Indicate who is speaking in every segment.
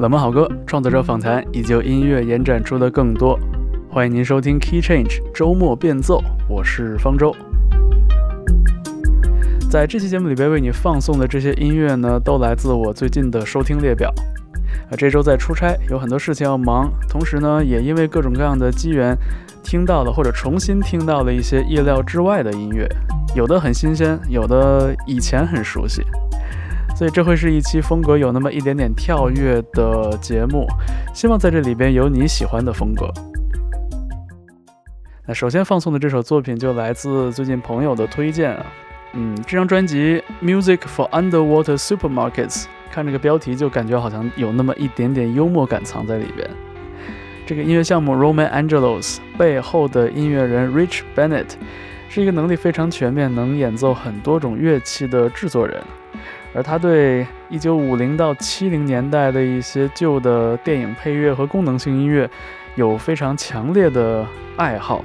Speaker 1: 冷门好歌、创作者访谈以及音乐延展出的更多。欢迎您收听 Key Change 周末变奏，我是方舟。在这期节目里边为你放送的这些音乐呢，都来自我最近的收听列表。啊，这周在出差，有很多事情要忙，同时呢，也因为各种各样的机缘，听到了或者重新听到了一些意料之外的音乐，有的很新鲜，有的以前很熟悉。所以这会是一期风格有那么一点点跳跃的节目，希望在这里边有你喜欢的风格。那首先放送的这首作品就来自最近朋友的推荐啊，嗯，这张专辑《Music for Underwater Supermarkets》，看这个标题就感觉好像有那么一点点幽默感藏在里边。这个音乐项目 Roman Angelos 背后的音乐人 Rich Bennett 是一个能力非常全面、能演奏很多种乐器的制作人。而他对一九五零到七零年代的一些旧的电影配乐和功能性音乐有非常强烈的爱好，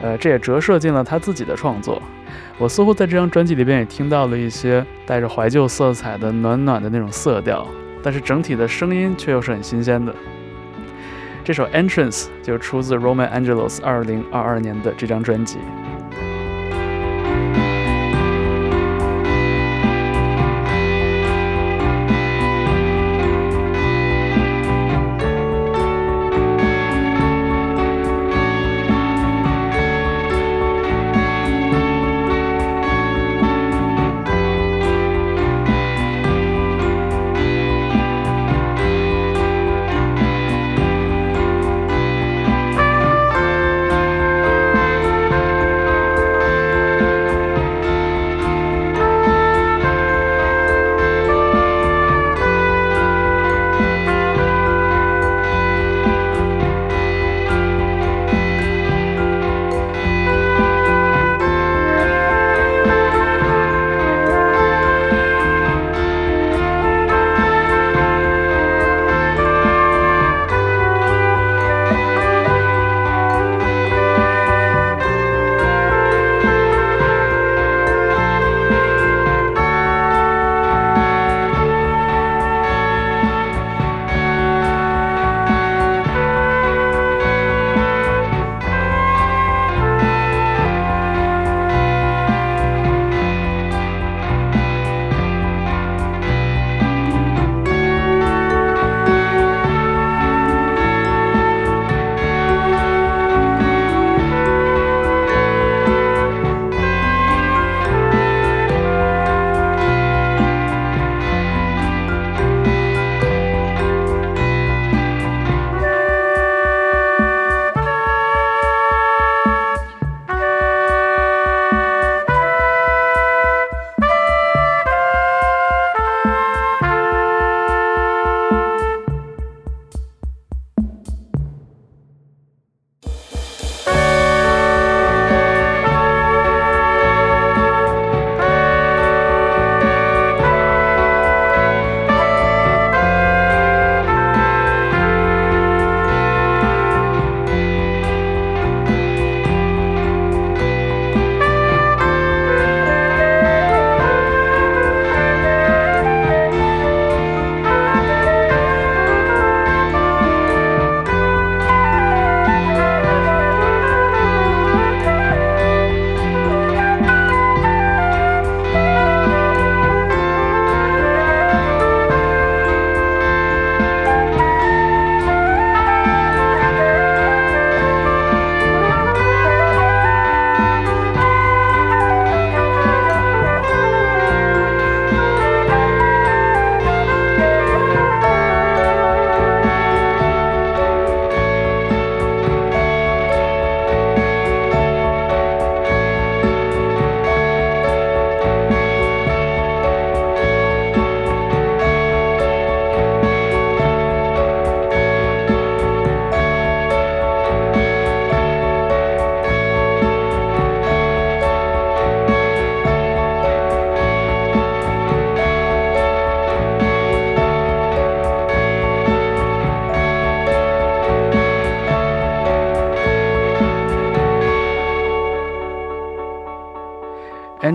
Speaker 1: 呃，这也折射进了他自己的创作。我似乎在这张专辑里边也听到了一些带着怀旧色彩的暖暖的那种色调，但是整体的声音却又是很新鲜的。这首《Entrance》就出自 Roman Angelos 二零二二年的这张专辑。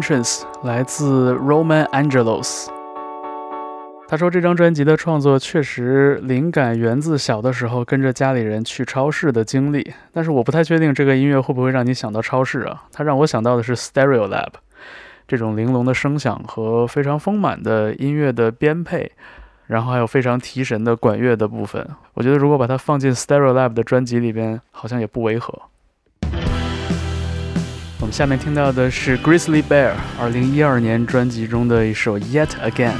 Speaker 1: Entrance 来自 Roman Angelos，
Speaker 2: 他说这张专辑的创作确实灵感源自小的时候跟着家里人去超市的经历，但是我不太确定这个音乐会不会让你想到超市啊？它让我想到的是 Stereo Lab，这种玲珑的声响和非常丰满的音乐的编配，然后还有非常提神的管乐的部分。我觉得如果把它放进 Stereo Lab 的专辑里边，好像也不违和。下面听到的是 Grizzly Bear 二零一二年专辑中的一首 Yet Again。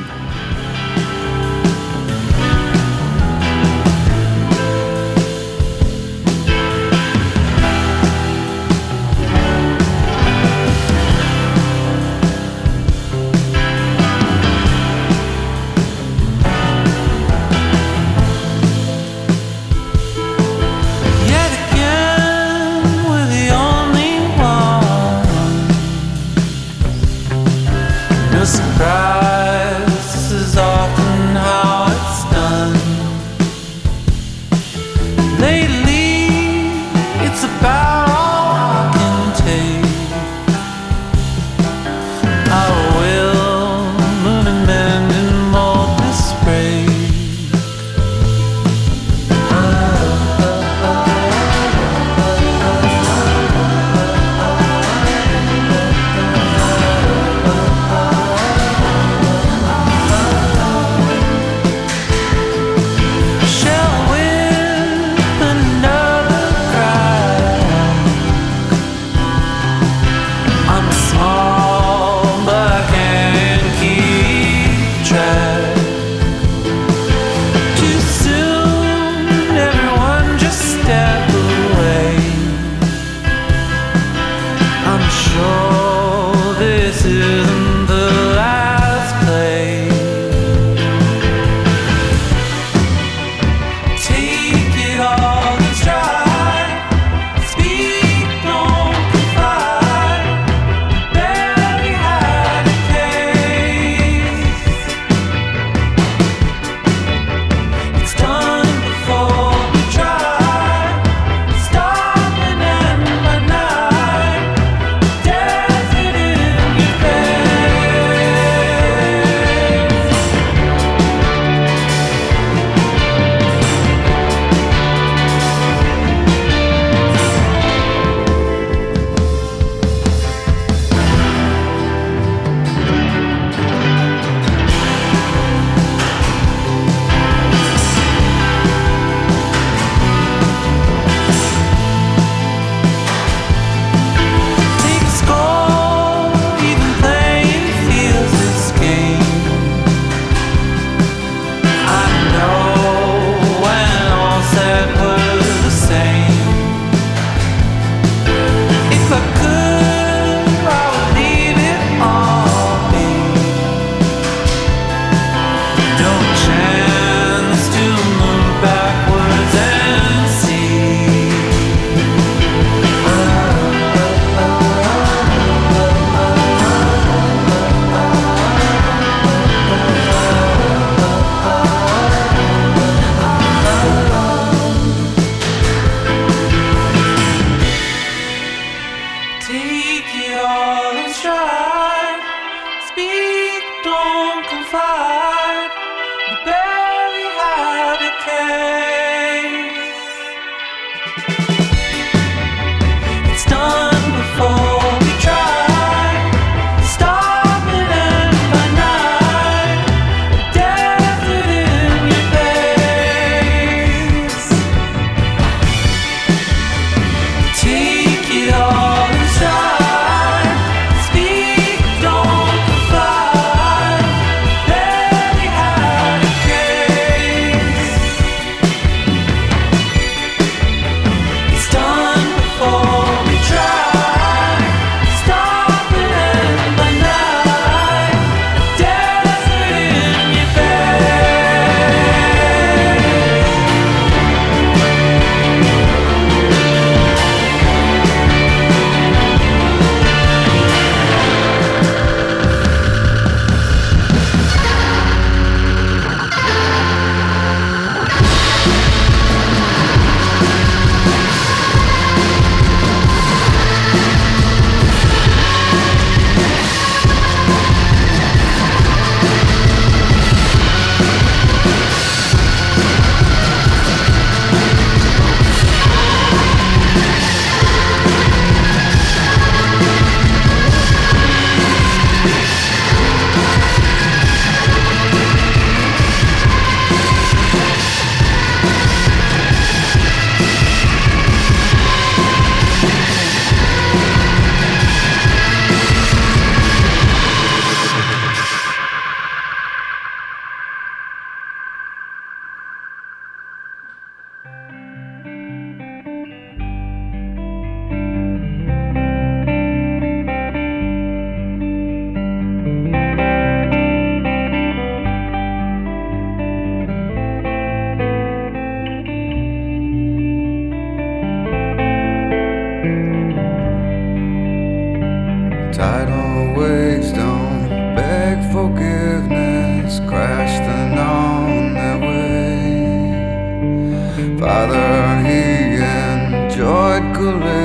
Speaker 3: Father, he enjoyed collisions,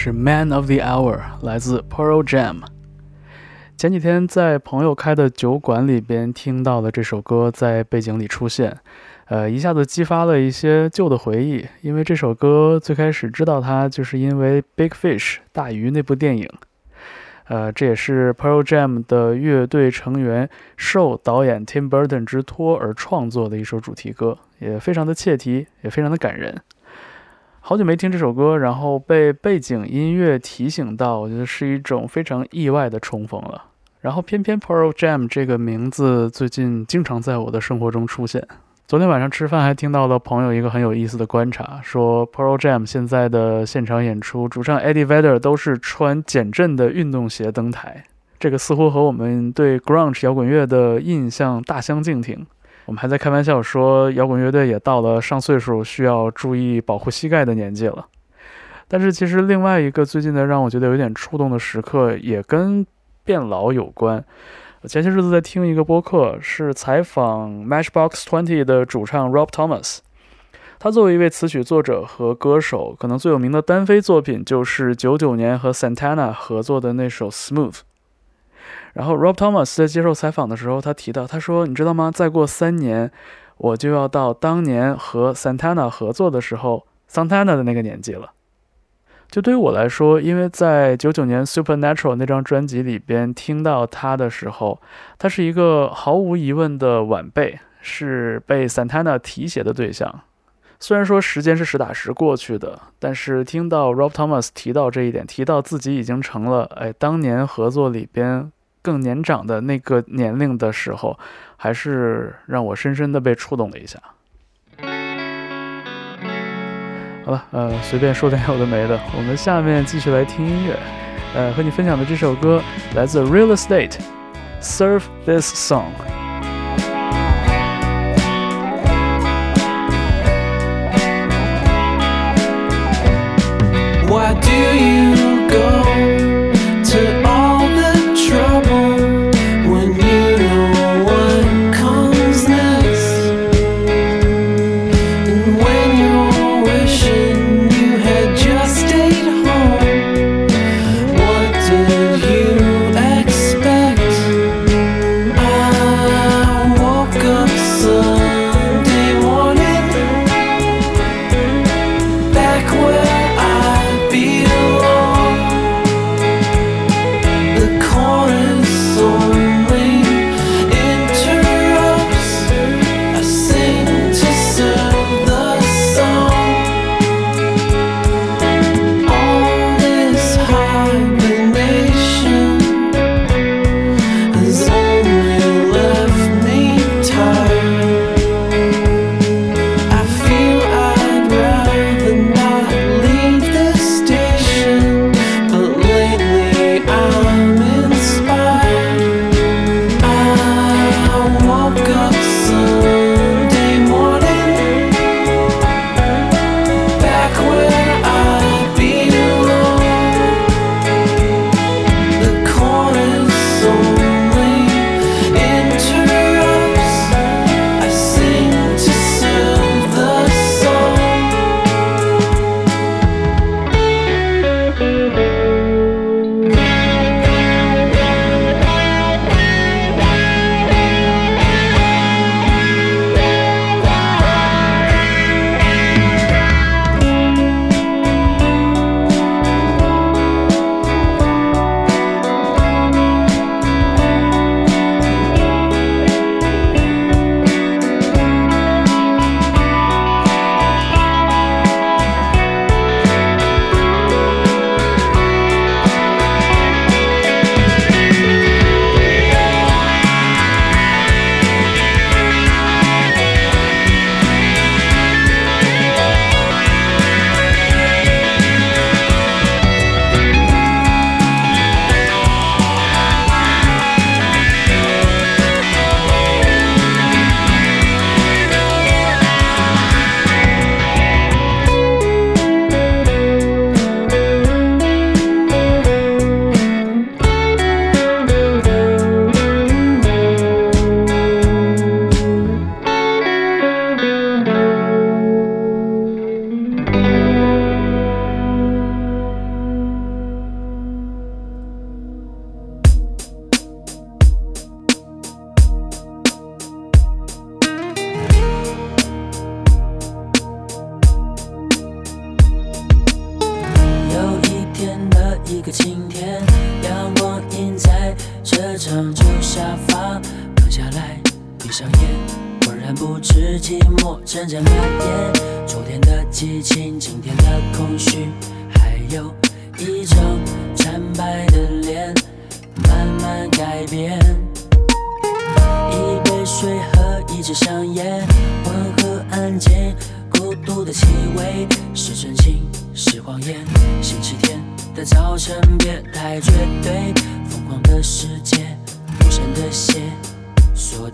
Speaker 1: 是《Man of the Hour》，来自 Pearl Jam。前几天在朋友开的酒馆里边听到了这首歌在背景里出现，呃，一下子激发了一些旧的回忆。因为这首歌最开始知道它，就是因为《Big Fish》大鱼那部电影。呃，这也是 Pearl Jam 的乐队成员受导演 Tim Burton 之托而创作的一首主题歌，也非常的切题，也非常的感人。好久没听这首歌，然后被背景音乐提醒到，我觉得是一种非常意外的重逢了。然后偏偏 Pearl Jam 这个名字最近经常在我的生活中出现。昨天晚上吃饭还听到了朋友一个很有意思的观察，说 Pearl Jam 现在的现场演出，主唱 Eddie Vedder 都是穿减震的运动鞋登台，这个似乎和我们对 grunge 摇滚乐的印象大相径庭。我们还在开玩笑说，摇滚乐队也到了上岁数需要注意保护膝盖的年纪了。但是其实另外一个最近的让我觉得有点触动的时刻，也跟变老有关。前些日子在听一个播客，是采访 Matchbox Twenty 的主唱 Rob Thomas。他作为一位词曲作者和歌手，可能最有名的单飞作品就是九九年和 Santana 合作的那首《Smooth》。然后 Rob Thomas 在接受采访的时候，他提到，他说：“你知道吗？再过三年，我就要到当年和 Santana 合作的时候，Santana 的那个年纪了。”就对于我来说，因为在九九年《Supernatural》那张专辑里边听到他的时候，他是一个毫无疑问的晚辈，是被 Santana 提携的对象。虽然说时间是实打实过去的，但是听到 Rob Thomas 提到这一点，提到自己已经成了哎当年合作里边更年长的那个年龄的时候，还是让我深深的被触动了一下。好了，呃，随便说点有的没的，我们下面继续来听音乐。呃，和你分享的这首歌来自 Real Estate，Serve This Song。
Speaker 4: Why do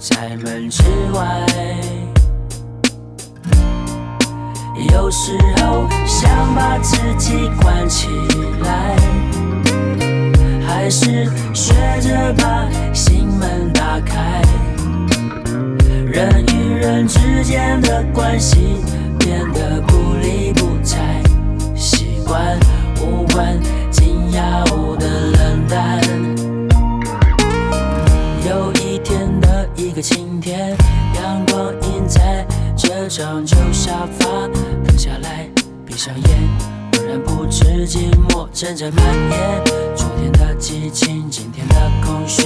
Speaker 5: 在门之外，有时候想把自己关起来，还是学着把心门打开。人与人之间的关系变得不理不睬，习惯无关紧要的冷淡。个晴天，阳光映在这张旧沙发，躺下来，闭上眼，浑然不知寂寞正在蔓延。昨天的激情，今天的空虚，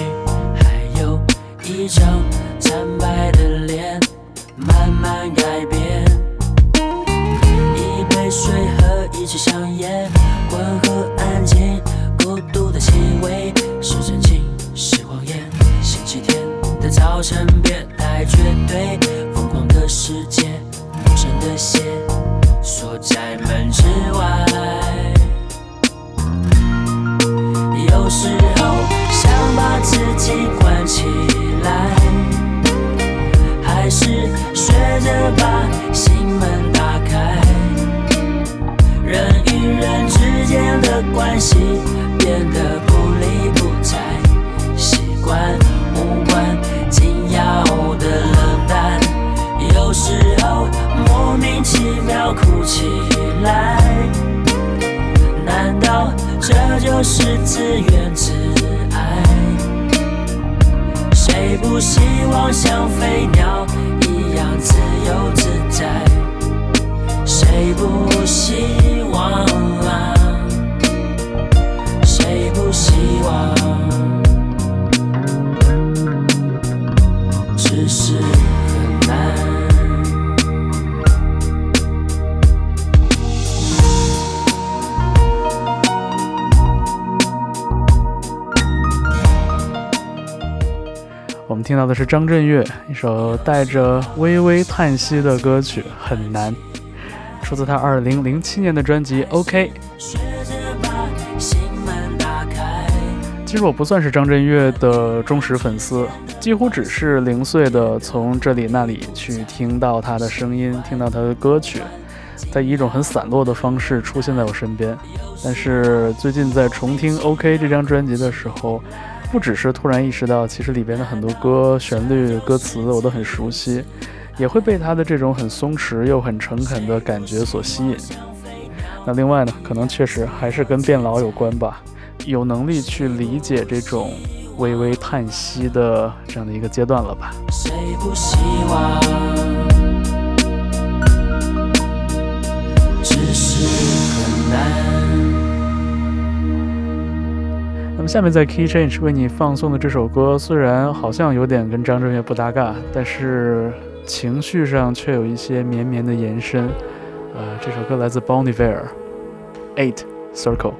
Speaker 5: 还有一张惨白的脸，慢慢改变。一杯水和一支香烟，温和安静，孤独的气味是真情是谎言。星期天早晨别太绝对，疯狂的世界，陌生的鞋锁在门之外。有时候想把自己关起来，还是学着把心门打开。人与人之间的关系变得不理不睬，习惯无关好的冷淡，有时候莫名其妙哭起来。难道这就是自怨自艾？谁不希望像飞鸟一样自由自在？
Speaker 1: 的是张震岳一首带着微微叹息的歌曲《很难》，出自他2007年的专辑《OK》。其实我不算是张震岳的忠实粉丝，几乎只是零碎的从这里那里去听到他的声音，听到他的歌曲，在以一种很散落的方式出现在我身边。但是最近在重听《OK》这张专辑的时候，不只是突然意识到，其实里边的很多歌旋律、歌词我都很熟悉，也会被他的这种很松弛又很诚恳的感觉所吸引。那另外呢，可能确实还是跟变老有关吧，有能力去理解这种微微叹息的这样的一个阶段了吧。
Speaker 5: 谁不希望？
Speaker 1: 下面在 Key Change 为你放送的这首歌，虽然好像有点跟张震岳不搭嘎，但是情绪上却有一些绵绵的延伸。呃，这首歌来自 Bon Iver，《Eight Circle》。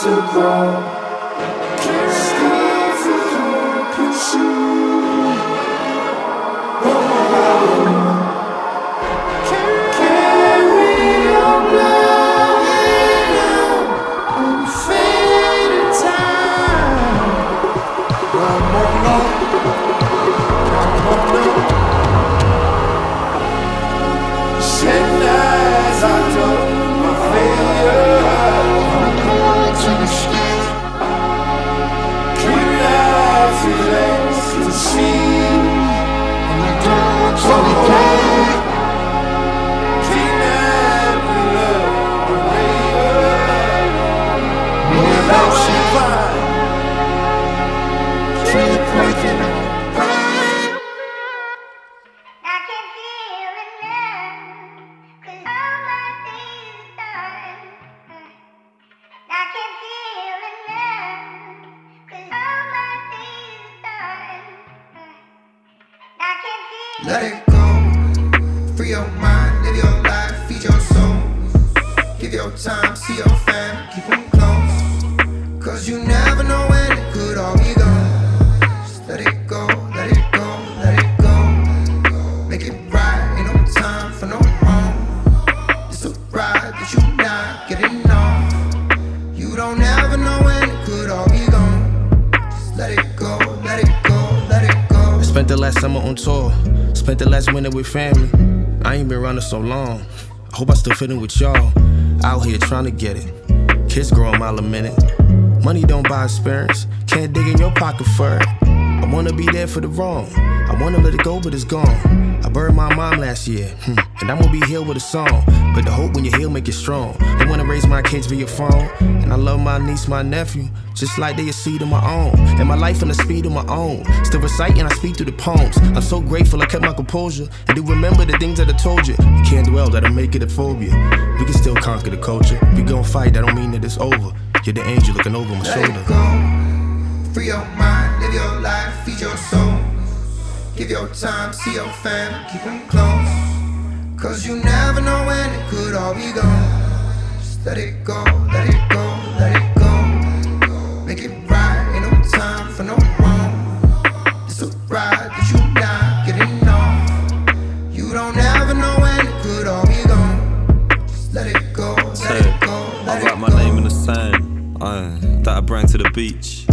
Speaker 3: to
Speaker 6: grow. So long. I hope I still fit in with y'all. Out here trying to get it. Kids grow a mile a minute. Money don't buy experience. Can't dig in your pocket for it. I wanna be there for the wrong. I wanna let it go, but it's gone. I buried my mom last year, hmm, and I'm gonna be here with a song. But the hope when you heal make you strong. I wanna raise my kids via phone, and I love my niece, my nephew, just like they a seed of my own. And my life in the speed of my own. Still recite and I speak through the poems. I'm so grateful I kept my composure and do remember the things that I told you. You can't dwell, that'll make it a phobia. We can still conquer the culture. We gon' fight, that don't mean that it's over. You're the angel looking over my
Speaker 7: Let
Speaker 6: shoulder.
Speaker 7: go. Free your mind, live your life, feed your soul. Give your time, see your family, keep them close. Cause you never know when it could all be gone. Just let it go, let it go, let it go. Make it right, ain't no time for no wrong. It's a ride that you not getting off. You don't ever know when it could all be gone. Just let it go, let
Speaker 8: Say,
Speaker 7: it go, let it go.
Speaker 8: I
Speaker 7: it
Speaker 8: write my
Speaker 7: go.
Speaker 8: name in the sand, uh, that I bring to the beach.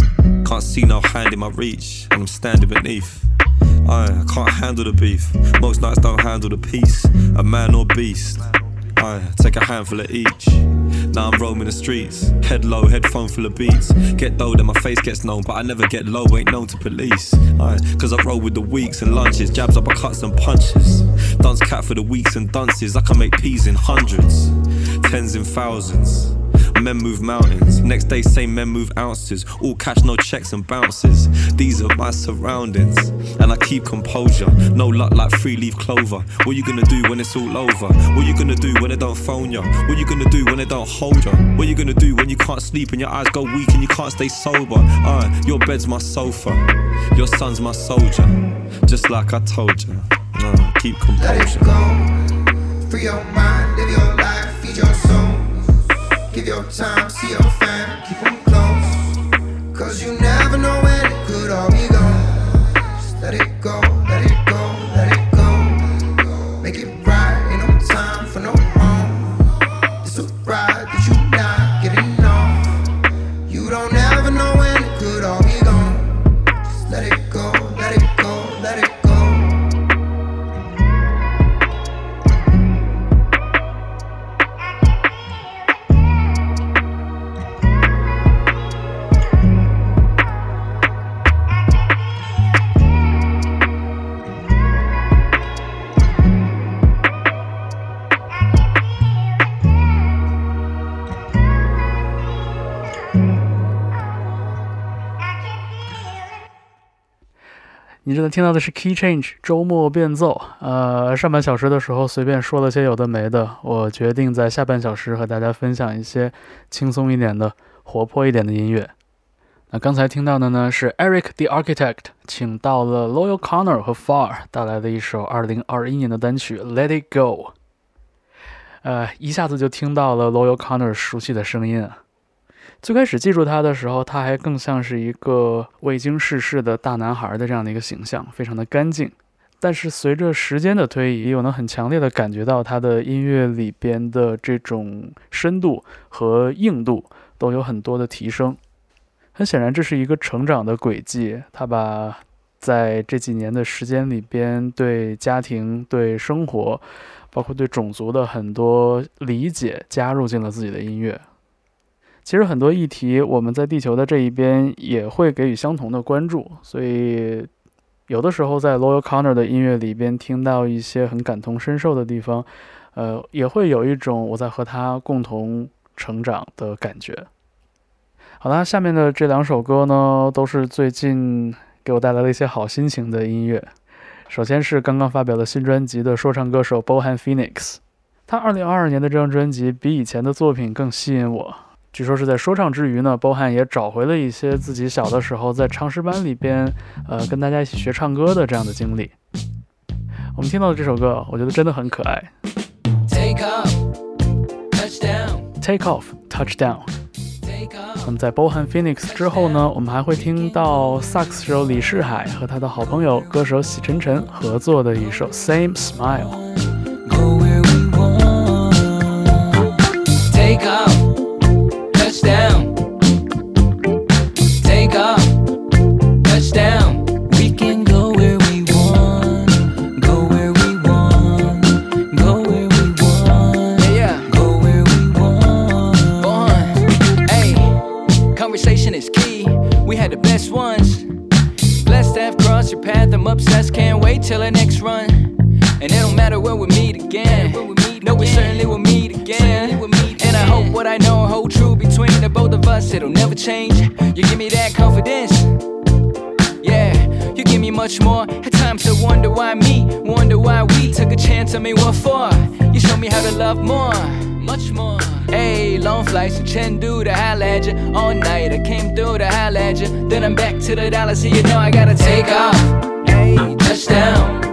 Speaker 8: Can't see no hand in my reach, and I'm standing beneath. I can't handle the beef. Most nights don't handle the peace. A man or beast. I take a handful of each. Now I'm roaming the streets, head low, headphone full of beats. Get low, then my face gets known, but I never get low, ain't known to police. Aye, Cause I roll with the weeks and lunches, jabs, uppercuts, and punches. Dance cat for the weeks and dunces, I can make peas in hundreds, tens in thousands. Men move mountains. Next day, same men move ounces. All cash, no checks and bounces. These are my surroundings. And I keep composure. No luck like three leaf clover. What you gonna do when it's all over? What you gonna do when they don't phone you? What you gonna do when they don't hold you? What you gonna do when you can't sleep and your eyes go weak and you can't stay sober? Uh, your bed's my sofa. Your son's my soldier. Just like I told you. Uh, keep
Speaker 7: Let it
Speaker 8: composure.
Speaker 7: go. Free your mind, live your life, feed your soul. Give your time, see your fam, keep them close. Cause you never know when it could all be gone. Just let it go, let it go,
Speaker 1: 正在听到的是 Key Change 周末变奏。呃，上半小时的时候随便说了些有的没的，我决定在下半小时和大家分享一些轻松一点的、活泼一点的音乐。那刚才听到的呢是 Eric the Architect 请到了 Loyal Connor 和 Far 带来的一首2021年的单曲《Let It Go》。呃，一下子就听到了 Loyal Connor 熟悉的声音啊。最开始记住他的时候，他还更像是一个未经世事的大男孩的这样的一个形象，非常的干净。但是随着时间的推移，我能很强烈的感觉到他的音乐里边的这种深度和硬度都有很多的提升。很显然，这是一个成长的轨迹。他把在这几年的时间里边对家庭、对生活，包括对种族的很多理解加入进了自己的音乐。其实很多议题，我们在地球的这一边也会给予相同的关注，所以有的时候在 Loyal Connor 的音乐里边听到一些很感同身受的地方，呃，也会有一种我在和他共同成长的感觉。好啦，下面的这两首歌呢，都是最近给我带来了一些好心情的音乐。首先是刚刚发表了新专辑的说唱歌手 Bohan Phoenix，他2022年的这张专辑比以前的作品更吸引我。据说是在说唱之余呢，Bohan 也找回了一些自己小的时候在唱诗班里边，呃，跟大家一起学唱歌的这样的经历。我们听到的这首歌，我觉得真的很可爱。
Speaker 9: Take off, touchdown,
Speaker 1: Take off, touchdown。那么在 Bohan Phoenix 之后呢，我们还会听到萨克斯手李世海和他的好朋友歌手喜晨晨合作的一首 Same Smile。
Speaker 9: Take off, It'll never change. You give me that confidence. Yeah, you give me much more. At times to wonder why me, wonder why we took a chance on me. What for? You show me how to love more, much more. Hey, long flights to Chengdu to holla at ya. All night I came through to holla at ya. Then I'm back to the dollar, so you know I gotta take off. Hey, touchdown.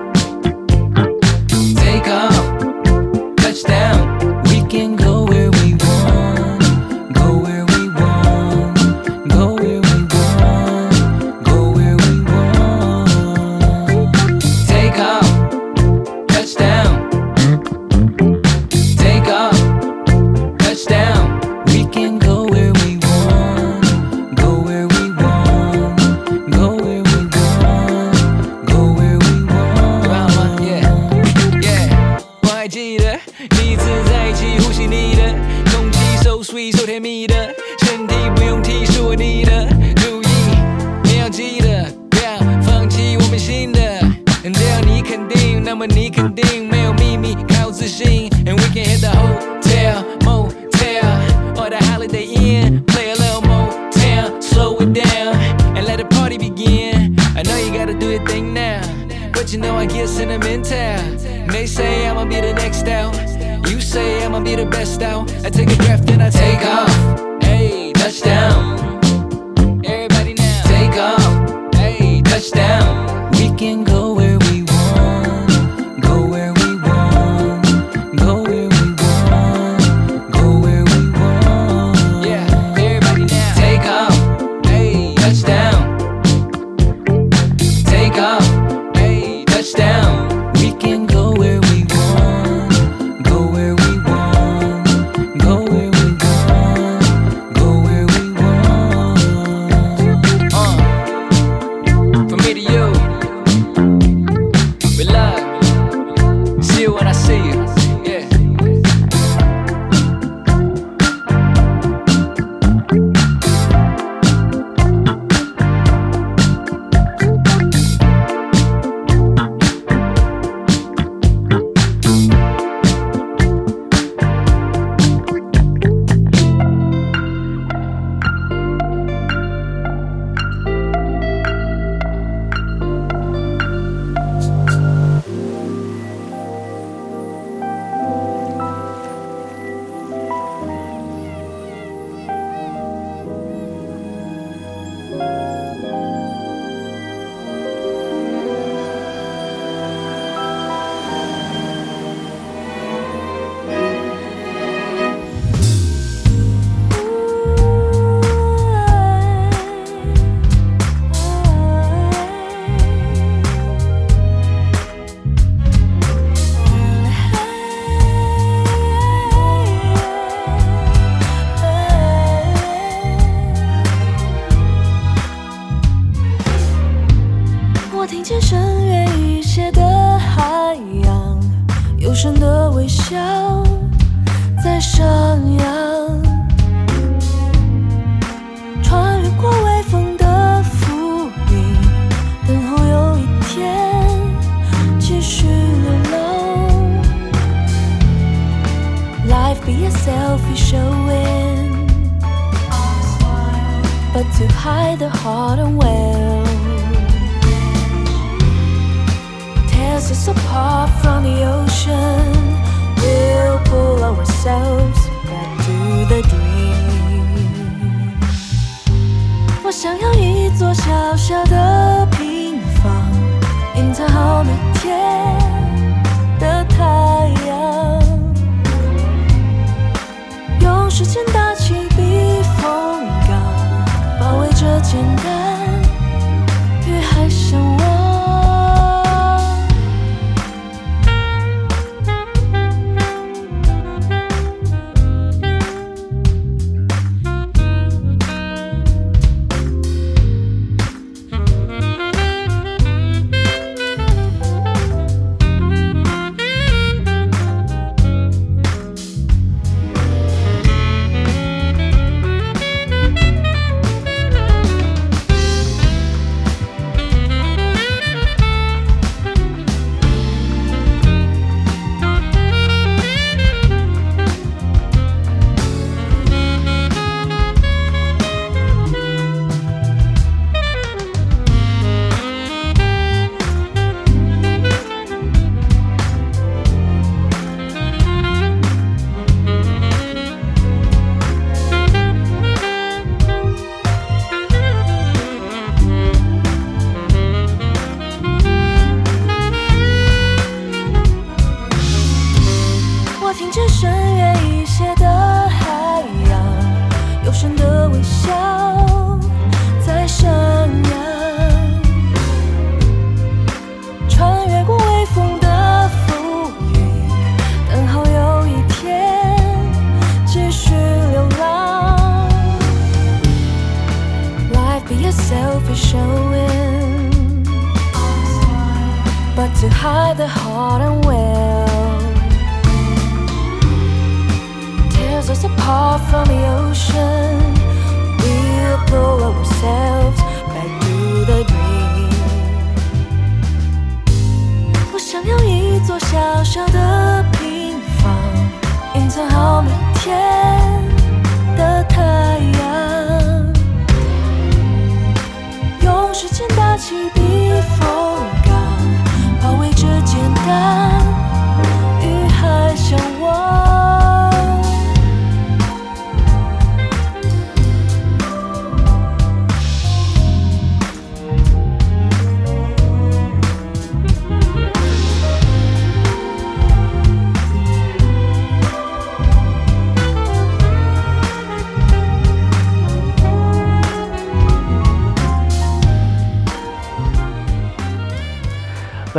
Speaker 10: 我想要一座小小的平房隐藏好每天的太阳。用时间到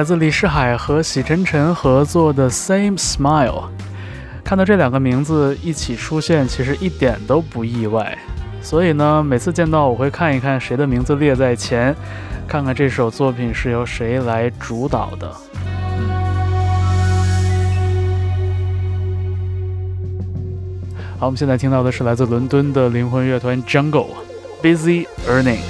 Speaker 1: 来自李世海和喜晨晨合作的《Same Smile》。看到这两个名字一起出现，其实一点都不意外。所以呢，每次见到我会看一看谁的名字列在前，看看这首作品是由谁来主导的。好，我们现在听到的是来自伦敦的灵魂乐团 Jungle，《Busy Earning》。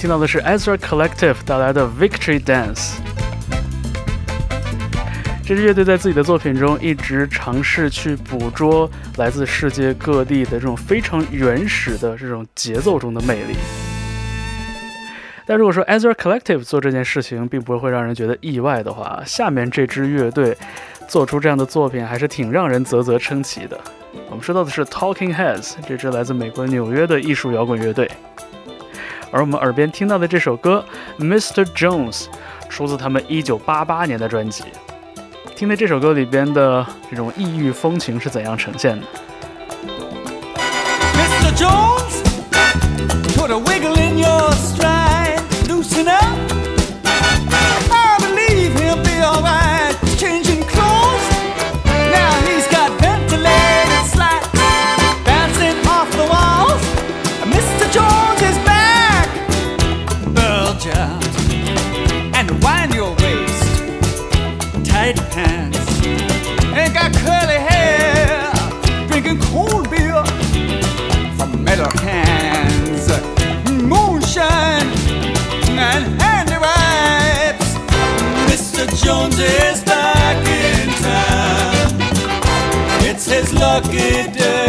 Speaker 1: 听到的是 Ezra Collective 带来的 Victory Dance。这支乐队在自己的作品中一直尝试去捕捉来自世界各地的这种非常原始的这种节奏中的魅力。但如果说 Ezra Collective 做这件事情并不会让人觉得意外的话，下面这支乐队做出这样的作品还是挺让人啧啧称奇的。我们说到的是 Talking Heads 这支来自美国纽约的艺术摇滚乐队，而我们耳边听到的这首歌 Mr. Jones 出自他们1988年的专辑。听的这首歌里边的这种异域风情是怎样呈现的。
Speaker 2: Mr. Jones, put a wiggle in your stride, loosen up. Jones is back in town. It's his lucky day.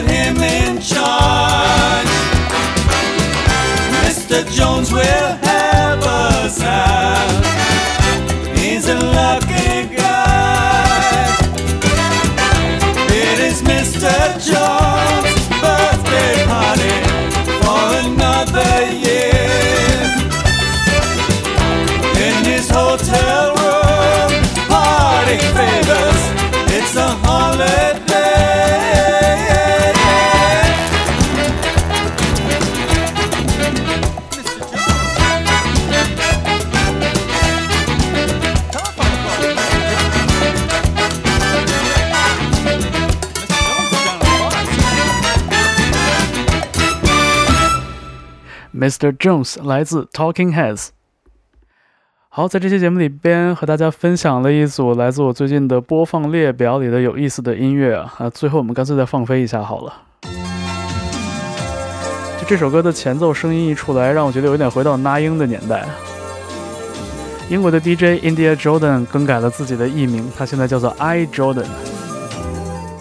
Speaker 2: Put him in Mr. Jones
Speaker 1: 来自 Talking Heads。好，在这期节目里边和大家分享了一组来自我最近的播放列表里的有意思的音乐啊，最后我们干脆再放飞一下好了。就这首歌的前奏声音一出来，让我觉得有点回到那英的年代。英国的 DJ India Jordan 更改了自己的艺名，他现在叫做 I Jordan。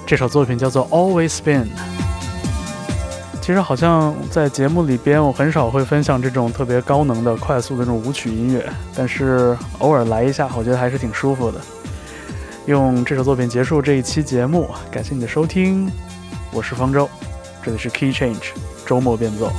Speaker 1: 这首作品叫做 Always Been。其实好像在节目里边，我很少会分享这种特别高能的、快速的那种舞曲音乐，但是偶尔来一下，我觉得还是挺舒服的。用这首作品结束这一期节目，感谢你的收听，我是方舟，这里是 Key Change 周末变奏。